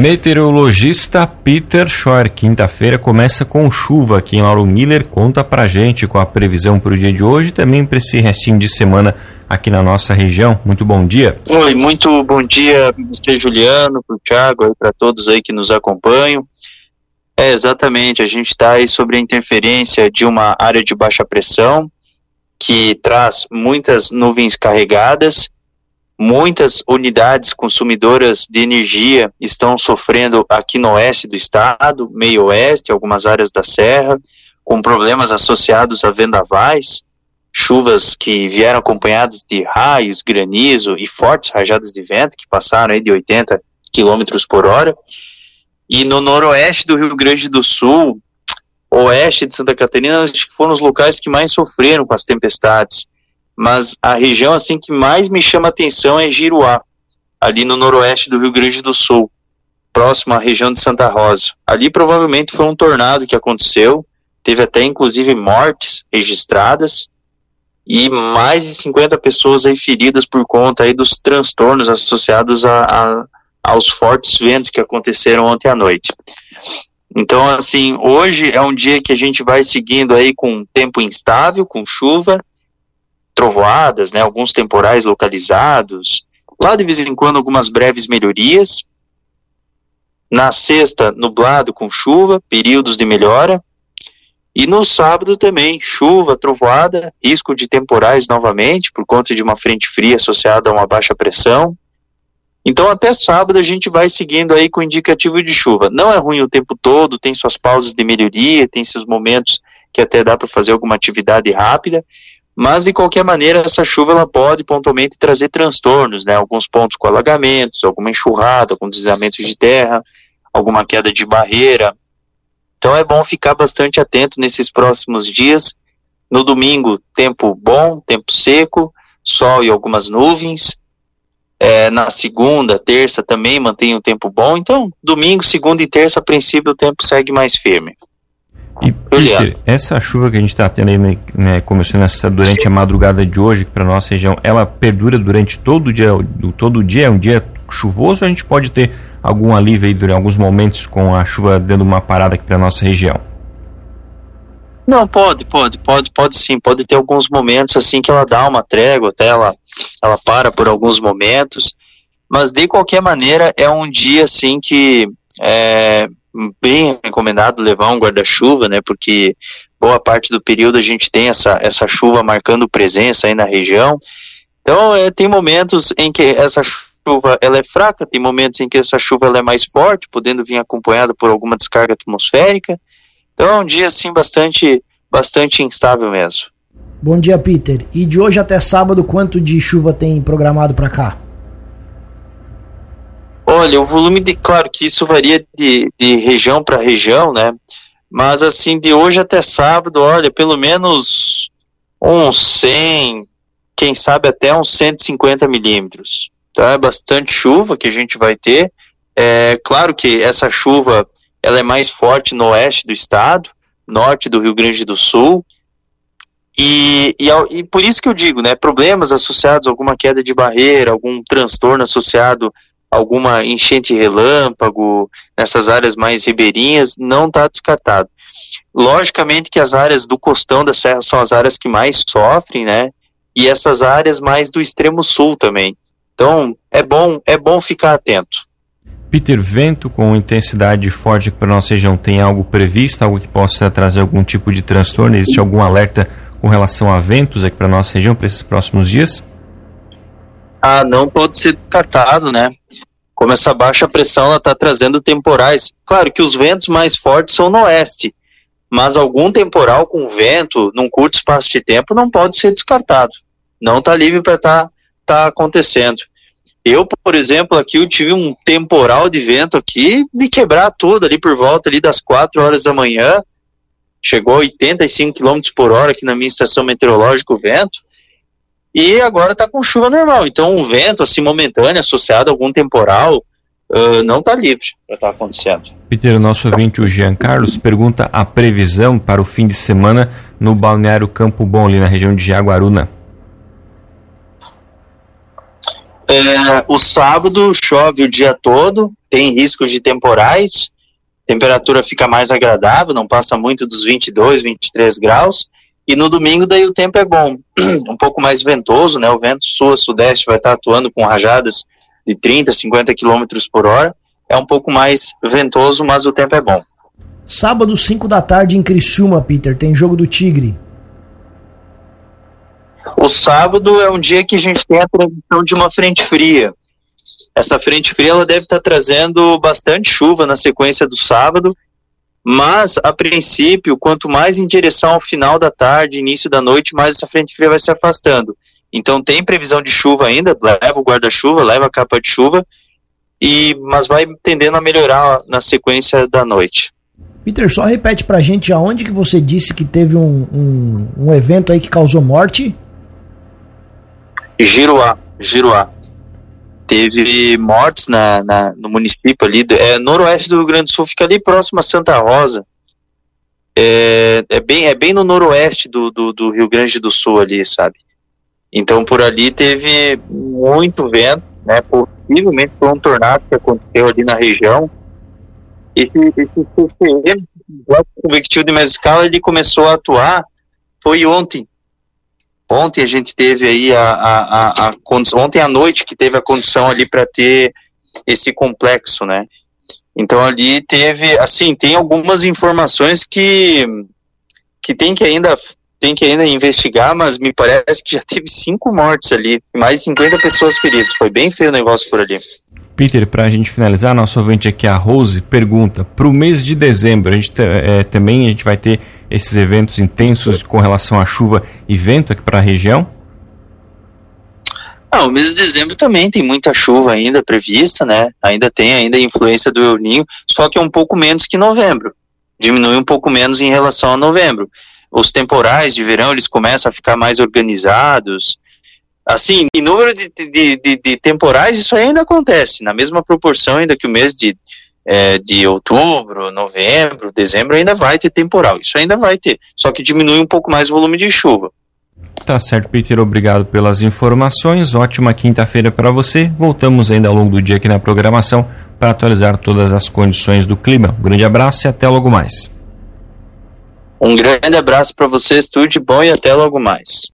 Meteorologista Peter Schor, quinta-feira começa com chuva aqui em Lauro Miller. Conta pra gente com a previsão para o dia de hoje e também para esse restinho de semana aqui na nossa região. Muito bom dia. Oi, muito bom dia, Mr. Juliano, para Thiago, para todos aí que nos acompanham. É, exatamente, a gente está aí sobre a interferência de uma área de baixa pressão que traz muitas nuvens carregadas, muitas unidades consumidoras de energia estão sofrendo aqui no oeste do estado, meio oeste, algumas áreas da serra, com problemas associados a vendavais, chuvas que vieram acompanhadas de raios, granizo e fortes rajadas de vento que passaram aí de 80 km por hora. E no noroeste do Rio Grande do Sul, oeste de Santa Catarina, acho que foram os locais que mais sofreram com as tempestades. Mas a região assim que mais me chama atenção é Giruá, ali no noroeste do Rio Grande do Sul, próximo à região de Santa Rosa. Ali provavelmente foi um tornado que aconteceu, teve até inclusive mortes registradas e mais de 50 pessoas aí feridas por conta aí dos transtornos associados a, a, aos fortes ventos que aconteceram ontem à noite. Então, assim, hoje é um dia que a gente vai seguindo aí com tempo instável, com chuva, trovoadas, né, alguns temporais localizados, lá de vez em quando algumas breves melhorias. Na sexta, nublado com chuva, períodos de melhora. E no sábado também, chuva, trovoada, risco de temporais novamente, por conta de uma frente fria associada a uma baixa pressão. Então, até sábado a gente vai seguindo aí com indicativo de chuva. Não é ruim o tempo todo, tem suas pausas de melhoria, tem seus momentos que até dá para fazer alguma atividade rápida, mas de qualquer maneira essa chuva ela pode pontualmente trazer transtornos, né? Alguns pontos com alagamentos, alguma enxurrada, com deslizamentos de terra, alguma queda de barreira, então é bom ficar bastante atento nesses próximos dias. No domingo, tempo bom, tempo seco, sol e algumas nuvens. É, na segunda, terça também mantém o tempo bom. Então, domingo, segunda e terça, a princípio, o tempo segue mais firme. E, Peter, essa chuva que a gente está tendo aí, né, né começando essa, durante a madrugada de hoje para nossa região, ela perdura durante todo o dia, todo o dia, é um dia chuvoso ou a gente pode ter algum alívio aí durante alguns momentos com a chuva dando uma parada aqui para nossa região? Não, pode, pode, pode, pode sim, pode ter alguns momentos assim que ela dá uma trégua, até ela, ela para por alguns momentos, mas de qualquer maneira é um dia assim que é bem recomendado levar um guarda-chuva, né, porque boa parte do período a gente tem essa, essa chuva marcando presença aí na região, então é, tem momentos em que essa chuva ela é fraca, tem momentos em que essa chuva ela é mais forte, podendo vir acompanhada por alguma descarga atmosférica. Então é um dia assim bastante bastante instável mesmo. Bom dia, Peter. E de hoje até sábado, quanto de chuva tem programado para cá? Olha, o volume de, claro que isso varia de, de região para região, né? Mas assim, de hoje até sábado, olha, pelo menos uns 100, quem sabe até uns 150 milímetros tá? É bastante chuva que a gente vai ter. É claro que essa chuva ela é mais forte no oeste do estado, norte do Rio Grande do Sul, e, e, e, por isso que eu digo, né, problemas associados a alguma queda de barreira, algum transtorno associado alguma enchente relâmpago, nessas áreas mais ribeirinhas, não está descartado. Logicamente que as áreas do costão da serra são as áreas que mais sofrem, né, e essas áreas mais do extremo sul também. Então, é bom, é bom ficar atento. Peter, vento com intensidade forte para nossa região, tem algo previsto, algo que possa trazer algum tipo de transtorno? Existe algum alerta com relação a ventos aqui para nossa região para esses próximos dias? Ah, não pode ser descartado, né? Como essa baixa pressão está trazendo temporais. Claro que os ventos mais fortes são no oeste, mas algum temporal com vento num curto espaço de tempo não pode ser descartado. Não está livre para estar tá está acontecendo. Eu, por exemplo, aqui eu tive um temporal de vento aqui de quebrar tudo ali por volta ali das 4 horas da manhã. Chegou a 85 km por hora aqui na minha estação meteorológica o vento. E agora está com chuva normal. Então, um vento assim momentâneo associado a algum temporal uh, não está livre para estar tá acontecendo. Peter, nosso ouvinte, o Jean Carlos, pergunta a previsão para o fim de semana no balneário Campo Bom, ali na região de Jaguaruna. É, o sábado chove o dia todo, tem risco de temporais, temperatura fica mais agradável, não passa muito dos 22, 23 graus. E no domingo daí o tempo é bom, um pouco mais ventoso, né? O vento sul-sudeste vai estar atuando com rajadas de 30, 50 km por hora. É um pouco mais ventoso, mas o tempo é bom. Sábado, 5 da tarde em Criciúma, Peter, tem jogo do Tigre. O sábado é um dia que a gente tem a transição de uma frente fria. Essa frente fria ela deve estar trazendo bastante chuva na sequência do sábado mas, a princípio, quanto mais em direção ao final da tarde, início da noite, mais essa frente fria vai se afastando. Então tem previsão de chuva ainda, leva o guarda-chuva, leva a capa de chuva, e mas vai tendendo a melhorar na sequência da noite. Peter, só repete pra gente aonde que você disse que teve um, um, um evento aí que causou morte? Giruá, Giruá teve mortes na, na, no município ali, é, noroeste do Rio Grande do Sul, fica ali próximo a Santa Rosa. É, é, bem, é bem no noroeste do, do, do, Rio Grande do Sul ali, sabe? Então por ali teve muito vento, né? Possivelmente foi um tornado que aconteceu ali na região. Esse, esse CCM, o convectivo de mescal, ele começou a atuar, foi ontem, Ontem a gente teve aí a, a, a, a ontem à noite que teve a condição ali para ter esse complexo, né? Então ali teve, assim, tem algumas informações que que tem que ainda tem que ainda investigar, mas me parece que já teve cinco mortes ali, mais de 50 pessoas feridas. Foi bem feio o negócio por ali. Peter, para a gente finalizar, nosso ouvinte aqui, a Rose, pergunta: para o mês de dezembro, a gente é, também a gente vai ter esses eventos intensos com relação à chuva e vento aqui para a região? Ah, o mês de dezembro também tem muita chuva ainda prevista, né? Ainda tem ainda a influência do El Ninho, só que é um pouco menos que novembro. Diminui um pouco menos em relação a novembro. Os temporais de verão eles começam a ficar mais organizados. Assim, em número de, de, de, de temporais, isso ainda acontece, na mesma proporção ainda que o mês de é, de outubro, novembro, dezembro, ainda vai ter temporal. Isso ainda vai ter, só que diminui um pouco mais o volume de chuva. Tá certo, Peter. Obrigado pelas informações. Ótima quinta-feira para você. Voltamos ainda ao longo do dia aqui na programação para atualizar todas as condições do clima. Um grande abraço e até logo mais. Um grande abraço para vocês, tudo de bom e até logo mais.